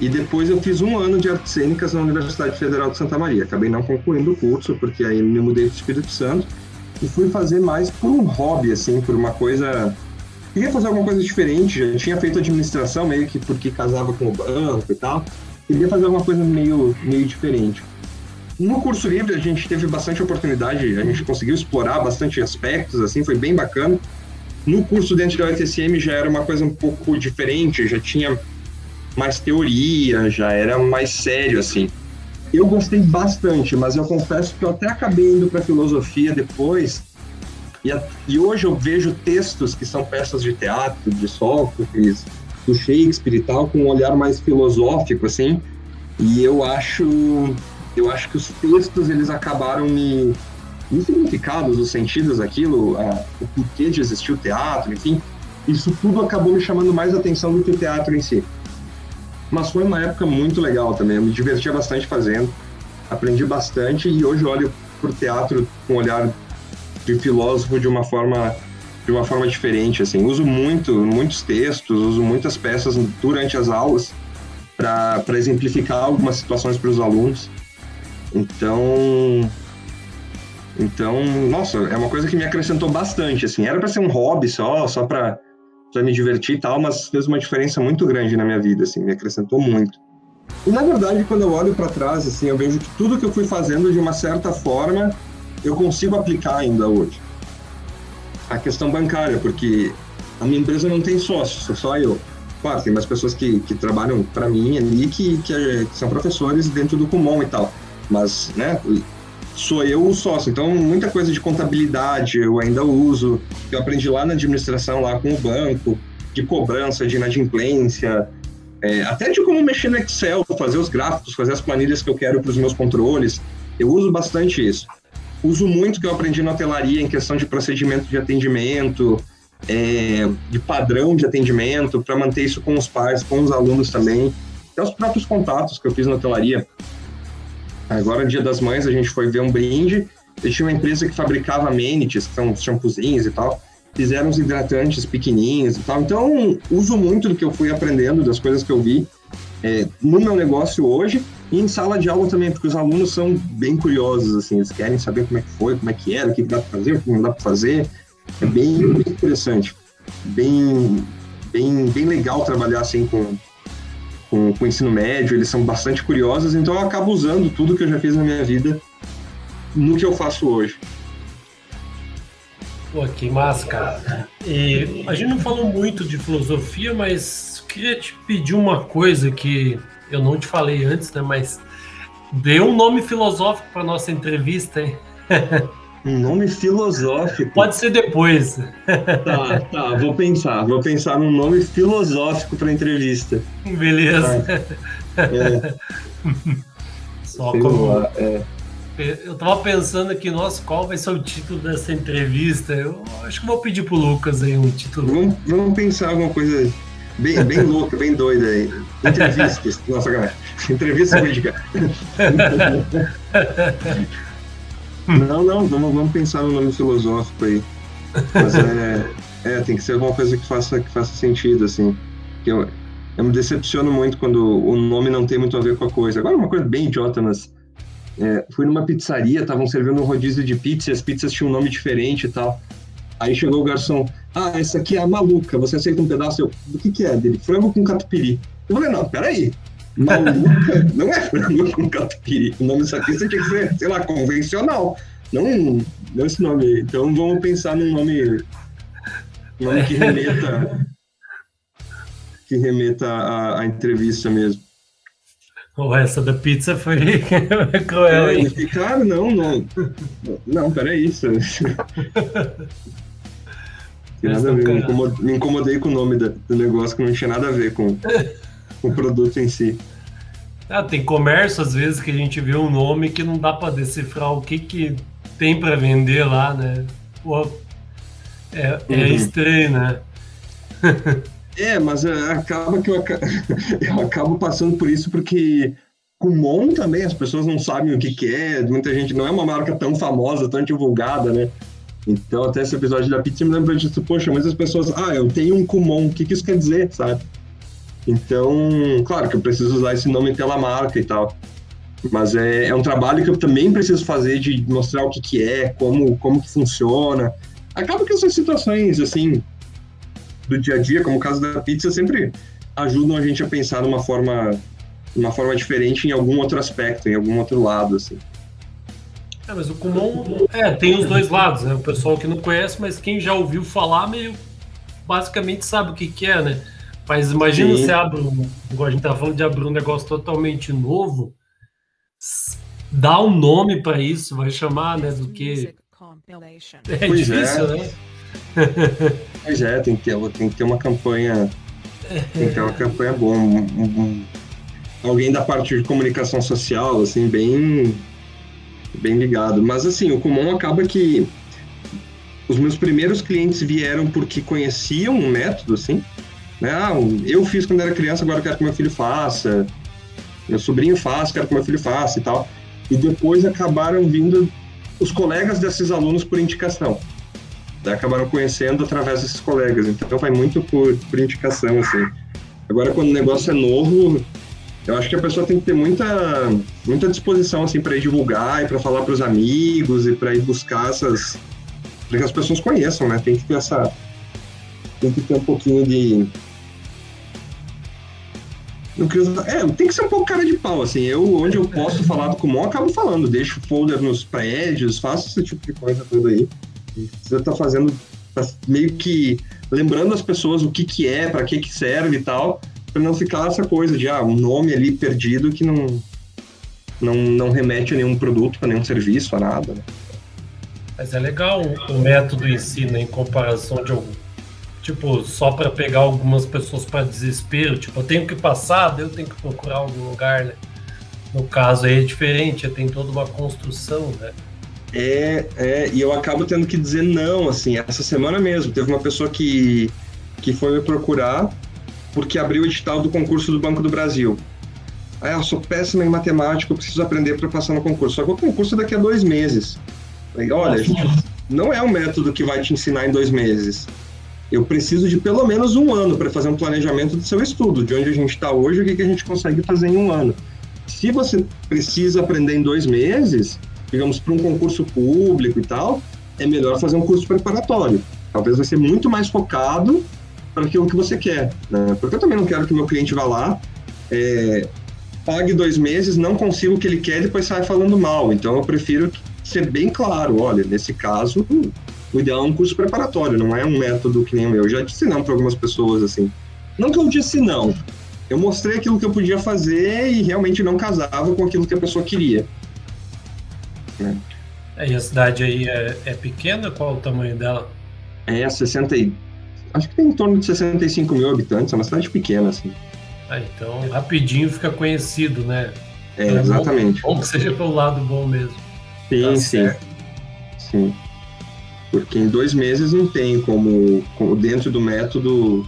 E depois eu fiz um ano de artes cênicas na Universidade Federal de Santa Maria. Acabei não concluindo o curso, porque aí me mudei para o Espírito Santo. E fui fazer mais por um hobby, assim, por uma coisa. Queria fazer alguma coisa diferente. Já tinha feito administração, meio que porque casava com o banco e tal. Queria fazer alguma coisa meio, meio diferente. No curso livre a gente teve bastante oportunidade, a gente conseguiu explorar bastante aspectos, assim, foi bem bacana. No curso dentro da UFSM já era uma coisa um pouco diferente, já tinha mais teoria, já era mais sério, assim. Eu gostei bastante, mas eu confesso que eu até acabei indo para filosofia depois. E, a, e, hoje eu vejo textos que são peças de teatro, de Sócrates, do Shakespeare e tal, com um olhar mais filosófico, assim. E eu acho eu acho que os textos eles acabaram me os significados, os sentidos daquilo, a, o porquê de existir o teatro, enfim, isso tudo acabou me chamando mais atenção do que o teatro em si. Mas foi uma época muito legal também, eu me divertia bastante fazendo, aprendi bastante e hoje olho para o teatro com um olhar de filósofo de uma forma de uma forma diferente, assim, uso muito muitos textos, uso muitas peças durante as aulas para exemplificar algumas situações para os alunos então, então, nossa, é uma coisa que me acrescentou bastante, assim. Era para ser um hobby só, só para me divertir e tal, mas fez uma diferença muito grande na minha vida, assim, me acrescentou muito. E na verdade, quando eu olho para trás, assim, eu vejo que tudo que eu fui fazendo de uma certa forma, eu consigo aplicar ainda hoje. A questão bancária, porque a minha empresa não tem sócio, sou só eu. Claro, tem mais pessoas que, que trabalham para mim ali que, que, que, são professores dentro do Kumon e tal mas, né, sou eu o sócio. Então, muita coisa de contabilidade eu ainda uso, eu aprendi lá na administração, lá com o banco, de cobrança, de inadimplência, é, até de como mexer no Excel, fazer os gráficos, fazer as planilhas que eu quero para os meus controles. Eu uso bastante isso. Uso muito que eu aprendi na hotelaria em questão de procedimento de atendimento, é, de padrão de atendimento, para manter isso com os pais, com os alunos também. Até os próprios contatos que eu fiz na hotelaria. Agora, Dia das Mães, a gente foi ver um brinde. Eu tinha uma empresa que fabricava amenities, que são shampoozinhos e tal. Fizeram uns hidratantes pequenininhos e tal. Então, uso muito do que eu fui aprendendo, das coisas que eu vi é, no meu negócio hoje e em sala de aula também, porque os alunos são bem curiosos, assim, eles querem saber como é que foi, como é que era, o que dá para fazer, o que não dá para fazer. É bem, bem interessante, bem, bem, bem legal trabalhar assim com, com, com o ensino médio, eles são bastante curiosos, então eu acabo usando tudo que eu já fiz na minha vida no que eu faço hoje. Pô, que massa, cara. E a gente não falou muito de filosofia, mas queria te pedir uma coisa que eu não te falei antes, né? Mas dê um nome filosófico para nossa entrevista, hein? Um nome filosófico. Pode ser depois. Tá, tá, vou pensar. Vou pensar num nome filosófico para entrevista. Beleza. Tá. É. Só Sei como. Lá, é. Eu tava pensando aqui, nossa, qual vai ser o título dessa entrevista? Eu acho que vou pedir pro Lucas aí um título. Vamos, vamos pensar alguma coisa bem, bem louca, bem doida aí. Entrevistas. nossa, cara. Entrevista política. não, não, vamos, vamos pensar no nome filosófico aí. Mas é, é, tem que ser alguma coisa que faça, que faça sentido, assim. Que eu, eu me decepciono muito quando o nome não tem muito a ver com a coisa. Agora, uma coisa bem idiota, mas é, fui numa pizzaria, estavam servindo um rodízio de pizza e as pizzas tinham um nome diferente e tal. Aí chegou o garçom, ah, essa aqui é a maluca, você aceita um pedaço? Eu, do que que é? Dele, frango com catupiry. Eu falei, não, peraí, maluca não é frango com catupiry. O nome aqui você tinha que ser, sei lá, convencional. Não, não esse nome aí. Então vamos pensar num nome, nome que remeta, que remeta à, à entrevista mesmo. Ou essa da pizza foi cruel, é, hein? Claro, não, não. Não, peraí. Isso. nada a ver, me incomodei, me incomodei, com o nome do negócio que não tinha nada a ver com o produto em si. Ah, tem comércio, às vezes, que a gente vê um nome que não dá para decifrar o que, que tem para vender lá, né? Pô, é, é uhum. estranho, né? É, mas é, acaba que eu, eu acabo passando por isso porque Kumon também as pessoas não sabem o que, que é, muita gente não é uma marca tão famosa, tão divulgada, né? Então até esse episódio da pizza me lembra disso, poxa, mas as pessoas, ah, eu tenho um Kumon, o que, que isso quer dizer, sabe? Então, claro que eu preciso usar esse nome pela marca e tal. Mas é, é um trabalho que eu também preciso fazer de mostrar o que, que é, como, como que funciona. Acaba que essas situações, assim, do dia a dia, como o caso da pizza, sempre ajudam a gente a pensar numa forma, uma forma diferente em algum outro aspecto, em algum outro lado, assim. É, mas o comum é, tem os dois lados, né? O pessoal que não conhece, mas quem já ouviu falar meio basicamente sabe o que, que é, né? Mas imagina Sim. você abre, igual a gente tá falando de abrir um negócio totalmente novo, dá um nome para isso, vai chamar, né, do que é pois difícil, é. né? Pois é, tem que ter, tem que ter uma campanha. Tem que ter uma campanha boa. Um, um, alguém da parte de comunicação social, assim, bem, bem ligado. Mas assim, o comum acaba que os meus primeiros clientes vieram porque conheciam um método, assim. Né? Ah, eu fiz quando era criança, agora quero que meu filho faça. Meu sobrinho faz, quero que meu filho faça e tal. E depois acabaram vindo os colegas desses alunos por indicação acabaram conhecendo através desses colegas. Então vai muito por, por indicação, assim. Agora, quando o negócio é novo, eu acho que a pessoa tem que ter muita, muita disposição, assim, para ir divulgar e para falar para os amigos e para ir buscar essas. para que as pessoas conheçam, né? Tem que ter essa. Tem que ter um pouquinho de. É, tem que ser um pouco cara de pau, assim. Eu, onde eu posso falar do Kumon, acabo falando. Deixo folder nos prédios, faço esse tipo de coisa tudo aí. Você está fazendo, tá meio que lembrando as pessoas o que, que é, para que, que serve e tal, para não ficar essa coisa de ah, um nome ali perdido que não, não, não remete a nenhum produto, a nenhum serviço, a nada. Né? Mas é legal o método em si, né, em comparação de algum. Tipo, só para pegar algumas pessoas para desespero, tipo, eu tenho que passar, eu tenho que procurar algum lugar, né? No caso aí é diferente, tem toda uma construção, né? É, é, e eu acabo tendo que dizer não, assim, essa semana mesmo. Teve uma pessoa que, que foi me procurar porque abriu o edital do concurso do Banco do Brasil. Ah, eu sou péssima em matemática, eu preciso aprender para passar no concurso. Só que o concurso é daqui a dois meses. Falei, olha, gente, não é um método que vai te ensinar em dois meses. Eu preciso de pelo menos um ano para fazer um planejamento do seu estudo, de onde a gente está hoje, o que, que a gente consegue fazer em um ano. Se você precisa aprender em dois meses, digamos, para um concurso público e tal, é melhor fazer um curso preparatório. Talvez vai ser muito mais focado para aquilo que você quer. Né? Porque eu também não quero que meu cliente vá lá, é, pague dois meses, não consiga o que ele quer e depois saia falando mal. Então eu prefiro ser bem claro, olha, nesse caso, o ideal é um curso preparatório, não é um método que nem o meu. Eu já disse não para algumas pessoas, assim. Não que eu disse não, eu mostrei aquilo que eu podia fazer e realmente não casava com aquilo que a pessoa queria. Né? E a cidade aí é, é pequena? Qual o tamanho dela? É 60 e... Acho que tem em torno de 65 mil habitantes, é uma cidade pequena, assim. Ah, então rapidinho fica conhecido, né? É, é exatamente. Bom, bom, que seja pelo lado bom mesmo. Sim, tá sim. Sim. Porque em dois meses não tem como, como dentro do método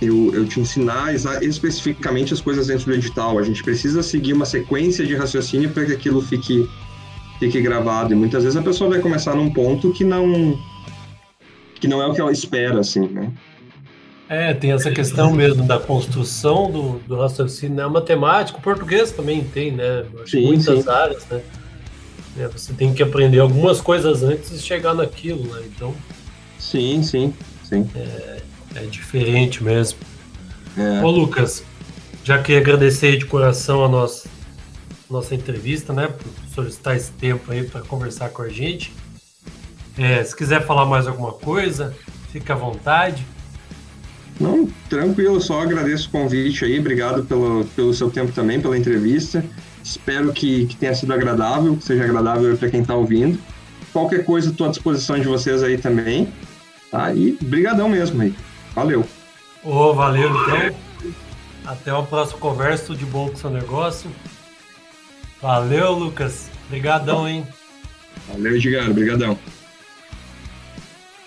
eu, eu te ensinar especificamente as coisas dentro do edital. A gente precisa seguir uma sequência de raciocínio para que aquilo fique, fique gravado. E muitas vezes a pessoa vai começar num ponto que não que não é o que ela espera, assim, né? É, tem essa questão mesmo da construção do, do raciocínio, né? Matemática, o português também tem, né? Sim, muitas sim. áreas, né? É, você tem que aprender algumas coisas antes de chegar naquilo, né? Então. Sim, sim, sim. É, é diferente mesmo. É. Ô, Lucas, já queria agradecer de coração a nossa, nossa entrevista, né? Por solicitar esse tempo aí para conversar com a gente. É, se quiser falar mais alguma coisa, fique à vontade. Não, tranquilo, só agradeço o convite aí, obrigado pelo, pelo seu tempo também, pela entrevista. Espero que, que tenha sido agradável, que seja agradável para quem está ouvindo. Qualquer coisa, estou à disposição de vocês aí também. Tá? E brigadão mesmo aí. Valeu. Ô, oh, valeu então. Até uma próxima conversa, tudo de bom com o seu negócio. Valeu, Lucas. Obrigadão, hein? Valeu, Edgar. Obrigadão.